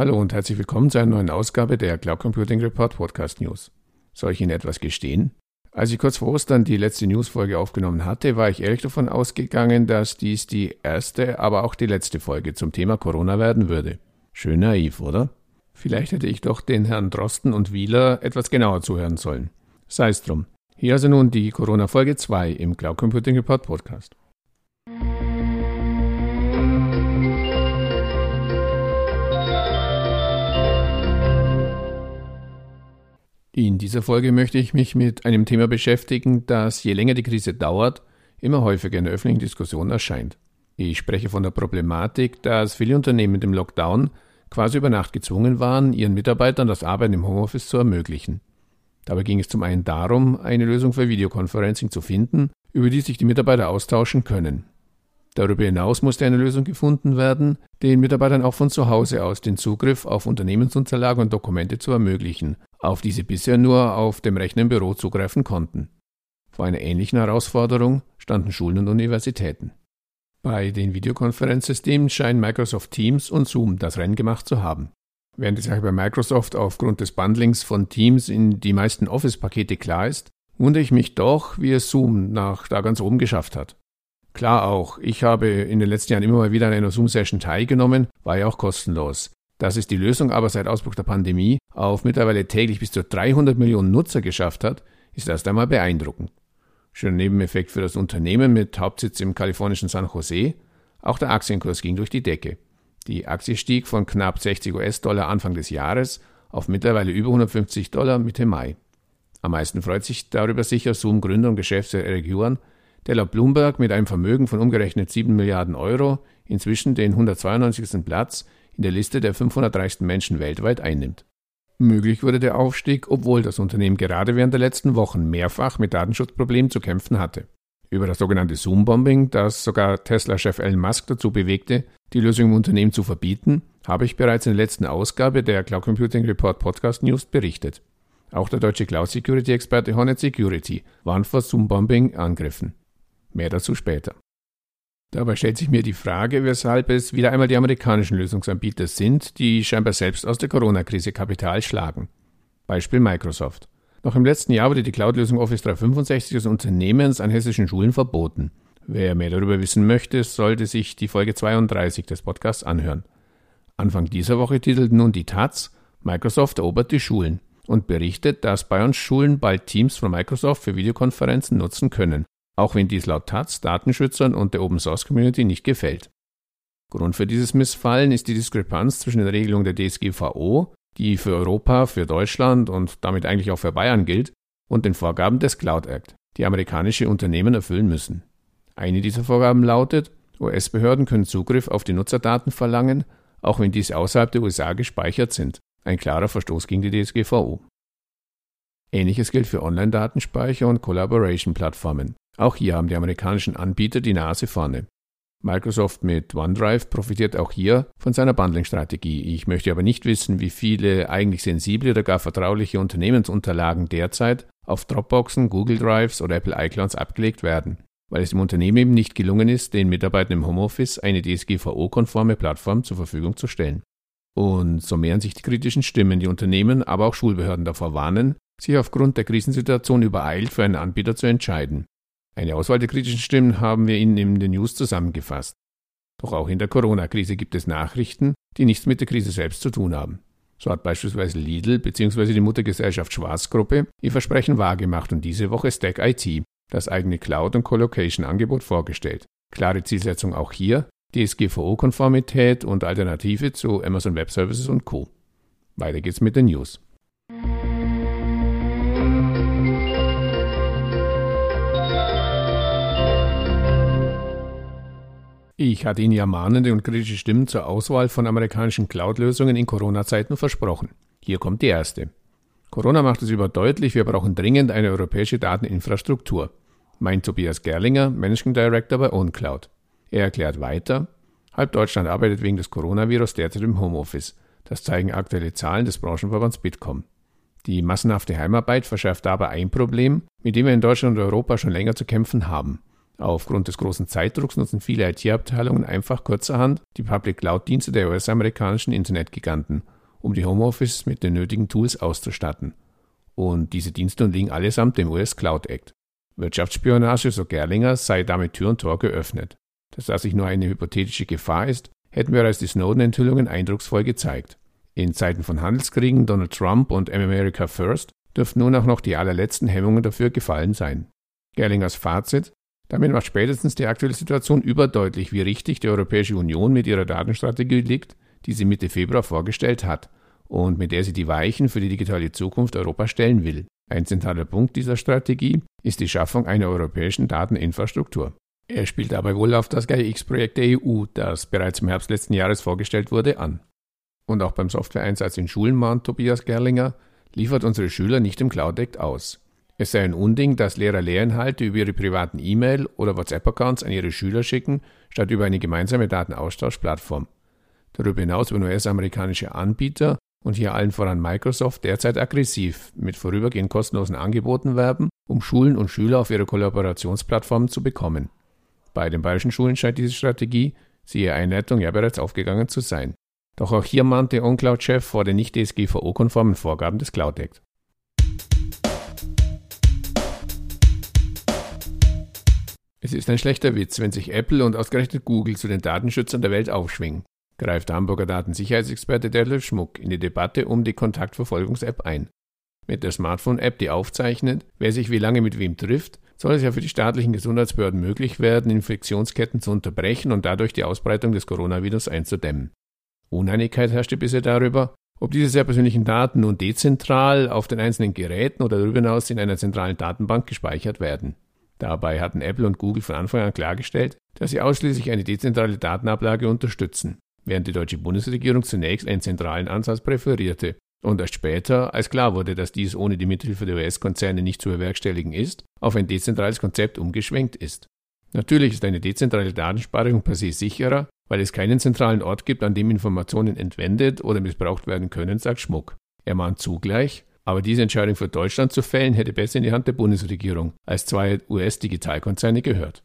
Hallo und herzlich willkommen zu einer neuen Ausgabe der Cloud Computing Report Podcast News. Soll ich Ihnen etwas gestehen? Als ich kurz vor Ostern die letzte Newsfolge aufgenommen hatte, war ich ehrlich davon ausgegangen, dass dies die erste, aber auch die letzte Folge zum Thema Corona werden würde. Schön naiv, oder? Vielleicht hätte ich doch den Herrn Drosten und Wieler etwas genauer zuhören sollen. Sei es drum. Hier also nun die Corona-Folge 2 im Cloud Computing Report Podcast. In dieser Folge möchte ich mich mit einem Thema beschäftigen, das je länger die Krise dauert, immer häufiger in der öffentlichen Diskussion erscheint. Ich spreche von der Problematik, dass viele Unternehmen im Lockdown quasi über Nacht gezwungen waren, ihren Mitarbeitern das Arbeiten im Homeoffice zu ermöglichen. Dabei ging es zum einen darum, eine Lösung für Videoconferencing zu finden, über die sich die Mitarbeiter austauschen können. Darüber hinaus musste eine Lösung gefunden werden, den Mitarbeitern auch von zu Hause aus den Zugriff auf Unternehmensunterlagen und Dokumente zu ermöglichen, auf die sie bisher nur auf dem Rechner im Büro zugreifen konnten. Vor einer ähnlichen Herausforderung standen Schulen und Universitäten. Bei den Videokonferenzsystemen scheinen Microsoft Teams und Zoom das Rennen gemacht zu haben. Während die Sache bei Microsoft aufgrund des Bundlings von Teams in die meisten Office-Pakete klar ist, wundere ich mich doch, wie es Zoom nach da ganz oben geschafft hat. Klar auch, ich habe in den letzten Jahren immer mal wieder an einer Zoom-Session teilgenommen, war ja auch kostenlos. Dass es die Lösung aber seit Ausbruch der Pandemie auf mittlerweile täglich bis zu 300 Millionen Nutzer geschafft hat, ist erst einmal beeindruckend. Schöner Nebeneffekt für das Unternehmen mit Hauptsitz im kalifornischen San Jose, auch der Aktienkurs ging durch die Decke. Die Aktie stieg von knapp 60 US-Dollar Anfang des Jahres auf mittlerweile über 150 Dollar Mitte Mai. Am meisten freut sich darüber sicher Zoom-Gründer und Geschäftsführer Eric Yuan, der laut Bloomberg mit einem Vermögen von umgerechnet 7 Milliarden Euro inzwischen den 192. Platz in der Liste der 500 reichsten Menschen weltweit einnimmt. Möglich wurde der Aufstieg, obwohl das Unternehmen gerade während der letzten Wochen mehrfach mit Datenschutzproblemen zu kämpfen hatte. Über das sogenannte Zoom-Bombing, das sogar Tesla-Chef Elon Musk dazu bewegte, die Lösung im Unternehmen zu verbieten, habe ich bereits in der letzten Ausgabe der Cloud Computing Report Podcast News berichtet. Auch der deutsche Cloud Security Experte Hornet Security warnt vor Zoom-Bombing-Angriffen. Mehr dazu später. Dabei stellt sich mir die Frage, weshalb es wieder einmal die amerikanischen Lösungsanbieter sind, die scheinbar selbst aus der Corona-Krise Kapital schlagen. Beispiel Microsoft. Noch im letzten Jahr wurde die Cloud-Lösung Office 365 des Unternehmens an hessischen Schulen verboten. Wer mehr darüber wissen möchte, sollte sich die Folge 32 des Podcasts anhören. Anfang dieser Woche titelt nun die Taz, Microsoft erobert die Schulen und berichtet, dass bei uns Schulen bald Teams von Microsoft für Videokonferenzen nutzen können auch wenn dies laut Taz Datenschützern und der Open Source Community nicht gefällt. Grund für dieses Missfallen ist die Diskrepanz zwischen der Regelung der DSGVO, die für Europa, für Deutschland und damit eigentlich auch für Bayern gilt, und den Vorgaben des Cloud Act, die amerikanische Unternehmen erfüllen müssen. Eine dieser Vorgaben lautet, US-Behörden können Zugriff auf die Nutzerdaten verlangen, auch wenn diese außerhalb der USA gespeichert sind. Ein klarer Verstoß gegen die DSGVO. Ähnliches gilt für Online-Datenspeicher und Collaboration-Plattformen. Auch hier haben die amerikanischen Anbieter die Nase vorne. Microsoft mit OneDrive profitiert auch hier von seiner Bundling-Strategie. Ich möchte aber nicht wissen, wie viele eigentlich sensible oder gar vertrauliche Unternehmensunterlagen derzeit auf Dropboxen, Google Drives oder Apple iClouds abgelegt werden, weil es dem Unternehmen eben nicht gelungen ist, den Mitarbeitern im Homeoffice eine DSGVO-konforme Plattform zur Verfügung zu stellen. Und so mehren sich die kritischen Stimmen, die Unternehmen, aber auch Schulbehörden davor warnen, sich aufgrund der Krisensituation übereilt für einen Anbieter zu entscheiden. Eine Auswahl der kritischen Stimmen haben wir Ihnen in den News zusammengefasst. Doch auch in der Corona-Krise gibt es Nachrichten, die nichts mit der Krise selbst zu tun haben. So hat beispielsweise Lidl bzw. die Muttergesellschaft Schwarzgruppe ihr Versprechen wahrgemacht und diese Woche Stack IT, das eigene Cloud- und Colocation-Angebot vorgestellt. Klare Zielsetzung auch hier, DSGVO-Konformität und Alternative zu Amazon Web Services und Co. Weiter geht's mit den News. Ich hatte Ihnen ja mahnende und kritische Stimmen zur Auswahl von amerikanischen Cloud-Lösungen in Corona-Zeiten versprochen. Hier kommt die erste. Corona macht es überdeutlich, wir brauchen dringend eine europäische Dateninfrastruktur, meint Tobias Gerlinger, Managing Director bei OwnCloud. Er erklärt weiter, halb Deutschland arbeitet wegen des Coronavirus derzeit im Homeoffice. Das zeigen aktuelle Zahlen des Branchenverbands Bitkom. Die massenhafte Heimarbeit verschärft dabei ein Problem, mit dem wir in Deutschland und Europa schon länger zu kämpfen haben. Aufgrund des großen Zeitdrucks nutzen viele IT-Abteilungen einfach kurzerhand die Public Cloud-Dienste der US-amerikanischen Internetgiganten, um die Homeoffice mit den nötigen Tools auszustatten. Und diese Dienste unterliegen allesamt dem US Cloud Act. Wirtschaftsspionage, so Gerlinger, sei damit Tür und Tor geöffnet. Dass das sich nur eine hypothetische Gefahr ist, hätten wir als die Snowden-Enthüllungen eindrucksvoll gezeigt. In Zeiten von Handelskriegen, Donald Trump und America First dürften nun auch noch die allerletzten Hemmungen dafür gefallen sein. Gerlingers Fazit damit macht spätestens die aktuelle Situation überdeutlich, wie richtig die Europäische Union mit ihrer Datenstrategie liegt, die sie Mitte Februar vorgestellt hat und mit der sie die Weichen für die digitale Zukunft Europas stellen will. Ein zentraler Punkt dieser Strategie ist die Schaffung einer europäischen Dateninfrastruktur. Er spielt dabei wohl auf das GAIA-X-Projekt der EU, das bereits im Herbst letzten Jahres vorgestellt wurde, an. Und auch beim Softwareeinsatz in Schulen mahnt Tobias Gerlinger, liefert unsere Schüler nicht im Cloud Act aus. Es sei ein Unding, dass Lehrer Lehrinhalte über ihre privaten E-Mail- oder WhatsApp-Accounts an ihre Schüler schicken, statt über eine gemeinsame Datenaustauschplattform. Darüber hinaus werden US-amerikanische Anbieter und hier allen voran Microsoft derzeit aggressiv mit vorübergehend kostenlosen Angeboten werben, um Schulen und Schüler auf ihre Kollaborationsplattformen zu bekommen. Bei den bayerischen Schulen scheint diese Strategie, siehe Einleitung, ja bereits aufgegangen zu sein. Doch auch hier mahnte OnCloud-Chef vor den nicht DSGVO-konformen Vorgaben des Cloud Act. Es ist ein schlechter Witz, wenn sich Apple und ausgerechnet Google zu den Datenschützern der Welt aufschwingen, greift Hamburger Datensicherheitsexperte Detlef Schmuck in die Debatte um die Kontaktverfolgungs-App ein. Mit der Smartphone-App, die aufzeichnet, wer sich wie lange mit wem trifft, soll es ja für die staatlichen Gesundheitsbehörden möglich werden, Infektionsketten zu unterbrechen und dadurch die Ausbreitung des Coronavirus einzudämmen. Uneinigkeit herrschte bisher darüber, ob diese sehr persönlichen Daten nun dezentral auf den einzelnen Geräten oder darüber hinaus in einer zentralen Datenbank gespeichert werden. Dabei hatten Apple und Google von Anfang an klargestellt, dass sie ausschließlich eine dezentrale Datenablage unterstützen, während die deutsche Bundesregierung zunächst einen zentralen Ansatz präferierte und erst später, als klar wurde, dass dies ohne die Mithilfe der US-Konzerne nicht zu bewerkstelligen ist, auf ein dezentrales Konzept umgeschwenkt ist. Natürlich ist eine dezentrale Datenspeicherung per se sicherer, weil es keinen zentralen Ort gibt, an dem Informationen entwendet oder missbraucht werden können, sagt Schmuck. Er mahnt zugleich, aber diese Entscheidung für Deutschland zu fällen, hätte besser in die Hand der Bundesregierung als zwei US-Digitalkonzerne gehört.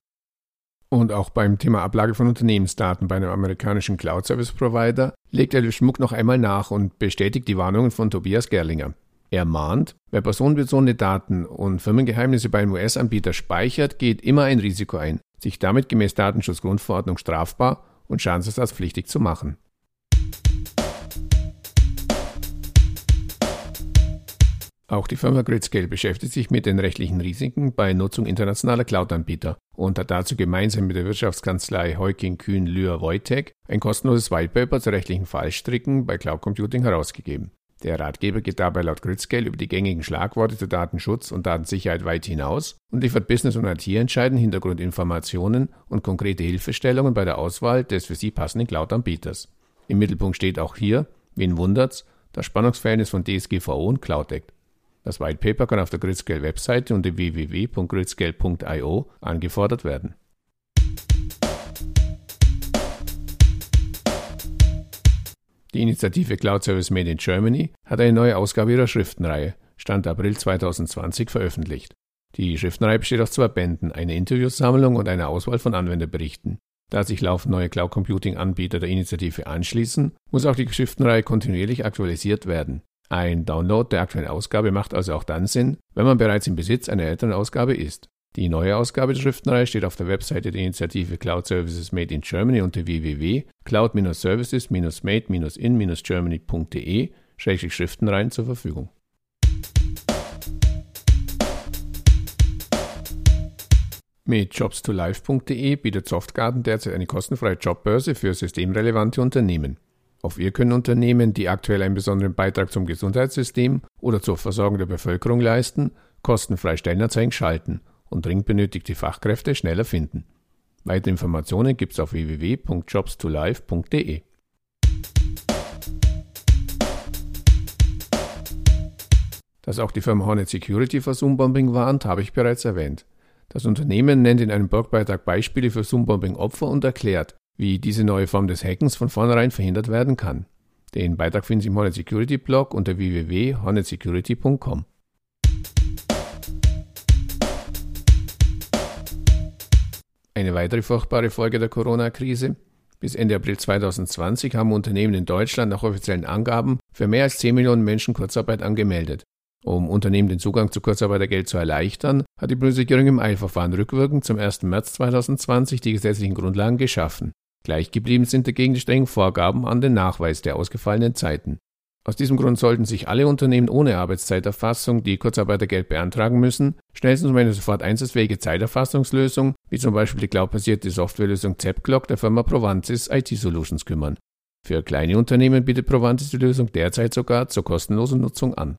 Und auch beim Thema Ablage von Unternehmensdaten bei einem amerikanischen Cloud-Service-Provider legt Elif Schmuck noch einmal nach und bestätigt die Warnungen von Tobias Gerlinger. Er mahnt, wer personenbezogene Daten und Firmengeheimnisse bei einem US-Anbieter speichert, geht immer ein Risiko ein, sich damit gemäß Datenschutzgrundverordnung strafbar und schadensersatzpflichtig zu machen. Auch die Firma Gridscale beschäftigt sich mit den rechtlichen Risiken bei Nutzung internationaler Cloud-Anbieter und hat dazu gemeinsam mit der Wirtschaftskanzlei Heuking Kühn Lühr Wojtek ein kostenloses Whitepaper zu rechtlichen Fallstricken bei Cloud Computing herausgegeben. Der Ratgeber geht dabei laut Gridscale über die gängigen Schlagworte zu Datenschutz und Datensicherheit weit hinaus und liefert Business- und IT-Entscheiden Hintergrundinformationen und konkrete Hilfestellungen bei der Auswahl des für sie passenden Cloud-Anbieters. Im Mittelpunkt steht auch hier, wen wundert's, das Spannungsverhältnis von DSGVO und Cloud Act. Das White Paper kann auf der Gridscale Webseite unter www.gridscale.io angefordert werden. Die Initiative Cloud Service Made in Germany hat eine neue Ausgabe ihrer Schriftenreihe, Stand April 2020, veröffentlicht. Die Schriftenreihe besteht aus zwei Bänden, einer Interviewsammlung und einer Auswahl von Anwenderberichten. Da sich laufend neue Cloud Computing Anbieter der Initiative anschließen, muss auch die Schriftenreihe kontinuierlich aktualisiert werden. Ein Download der aktuellen Ausgabe macht also auch dann Sinn, wenn man bereits im Besitz einer älteren Ausgabe ist. Die neue Ausgabe der Schriftenreihe steht auf der Webseite der Initiative Cloud Services Made in Germany unter www.cloud-services-made-in-germany.de Schriftenreihen zur Verfügung. Mit jobs2life.de bietet Softgarden derzeit eine kostenfreie Jobbörse für systemrelevante Unternehmen. Auf ihr können Unternehmen, die aktuell einen besonderen Beitrag zum Gesundheitssystem oder zur Versorgung der Bevölkerung leisten, kostenfrei Stellenanzeigen schalten und dringend benötigte Fachkräfte schneller finden. Weitere Informationen gibt es auf www.jobstolife.de. Dass auch die Firma Hornet Security vor Zoom-Bombing warnt, habe ich bereits erwähnt. Das Unternehmen nennt in einem Blogbeitrag Beispiele für Zoom-Bombing-Opfer und erklärt, wie diese neue Form des Hackens von vornherein verhindert werden kann. Den Beitrag finden Sie im Hornet Security Blog unter www.hornetsecurity.com. eine weitere furchtbare Folge der Corona-Krise. Bis Ende April 2020 haben Unternehmen in Deutschland nach offiziellen Angaben für mehr als 10 Millionen Menschen Kurzarbeit angemeldet. Um Unternehmen den Zugang zu Kurzarbeitergeld zu erleichtern, hat die Bundesregierung im Eilverfahren rückwirkend zum 1. März 2020 die gesetzlichen Grundlagen geschaffen. Gleich geblieben sind dagegen die strengen Vorgaben an den Nachweis der ausgefallenen Zeiten. Aus diesem Grund sollten sich alle Unternehmen ohne Arbeitszeiterfassung, die Kurzarbeitergeld beantragen müssen, schnellstens um eine sofort einsatzfähige Zeiterfassungslösung, wie zum Beispiel die cloudbasierte Softwarelösung ZepClock der Firma Provantis IT Solutions kümmern. Für kleine Unternehmen bietet Provantis die Lösung derzeit sogar zur kostenlosen Nutzung an.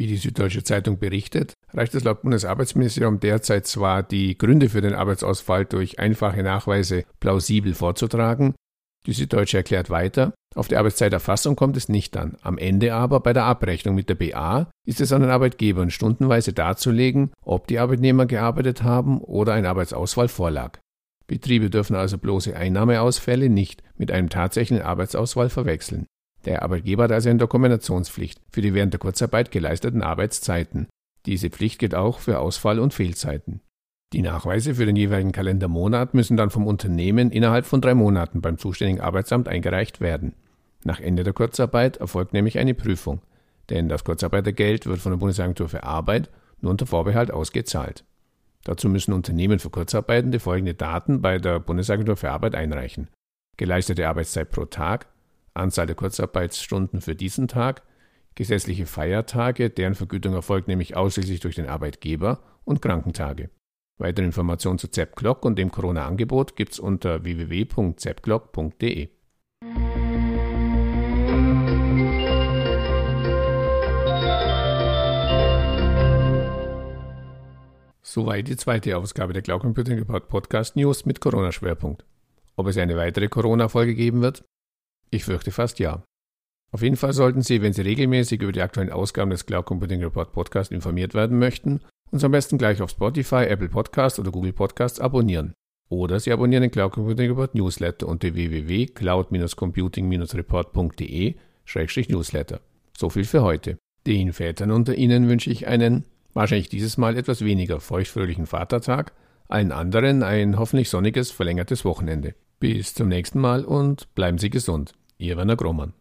Wie die Süddeutsche Zeitung berichtet, reicht es laut Bundesarbeitsministerium derzeit zwar, die Gründe für den Arbeitsausfall durch einfache Nachweise plausibel vorzutragen, die Süddeutsche erklärt weiter, auf die Arbeitszeiterfassung kommt es nicht an. Am Ende aber bei der Abrechnung mit der BA ist es an den Arbeitgebern stundenweise darzulegen, ob die Arbeitnehmer gearbeitet haben oder ein Arbeitsausfall vorlag. Betriebe dürfen also bloße Einnahmeausfälle nicht mit einem tatsächlichen Arbeitsausfall verwechseln. Der Arbeitgeber hat also eine Dokumentationspflicht für die während der Kurzarbeit geleisteten Arbeitszeiten. Diese Pflicht gilt auch für Ausfall- und Fehlzeiten. Die Nachweise für den jeweiligen Kalendermonat müssen dann vom Unternehmen innerhalb von drei Monaten beim zuständigen Arbeitsamt eingereicht werden. Nach Ende der Kurzarbeit erfolgt nämlich eine Prüfung, denn das Kurzarbeitergeld wird von der Bundesagentur für Arbeit nur unter Vorbehalt ausgezahlt. Dazu müssen Unternehmen für Kurzarbeitende folgende Daten bei der Bundesagentur für Arbeit einreichen. Geleistete Arbeitszeit pro Tag, Anzahl der Kurzarbeitsstunden für diesen Tag, gesetzliche Feiertage, deren Vergütung erfolgt nämlich ausschließlich durch den Arbeitgeber und Krankentage. Weitere Informationen zu ZepClock und dem Corona-Angebot gibt's unter www.zepclock.de. Soweit die zweite Ausgabe der Cloud Computing Report Podcast News mit Corona-Schwerpunkt. Ob es eine weitere Corona-Folge geben wird? Ich fürchte fast ja. Auf jeden Fall sollten Sie, wenn Sie regelmäßig über die aktuellen Ausgaben des Cloud Computing Report Podcast informiert werden möchten, uns am besten gleich auf Spotify, Apple Podcasts oder Google Podcasts abonnieren. Oder Sie abonnieren den Cloud Computing Report Newsletter unter www.cloud-computing-report.de-newsletter. So viel für heute. Den Vätern unter Ihnen wünsche ich einen, wahrscheinlich dieses Mal etwas weniger feuchtfröhlichen Vatertag, allen anderen ein hoffentlich sonniges, verlängertes Wochenende. Bis zum nächsten Mal und bleiben Sie gesund. Ihr Werner Grohmann.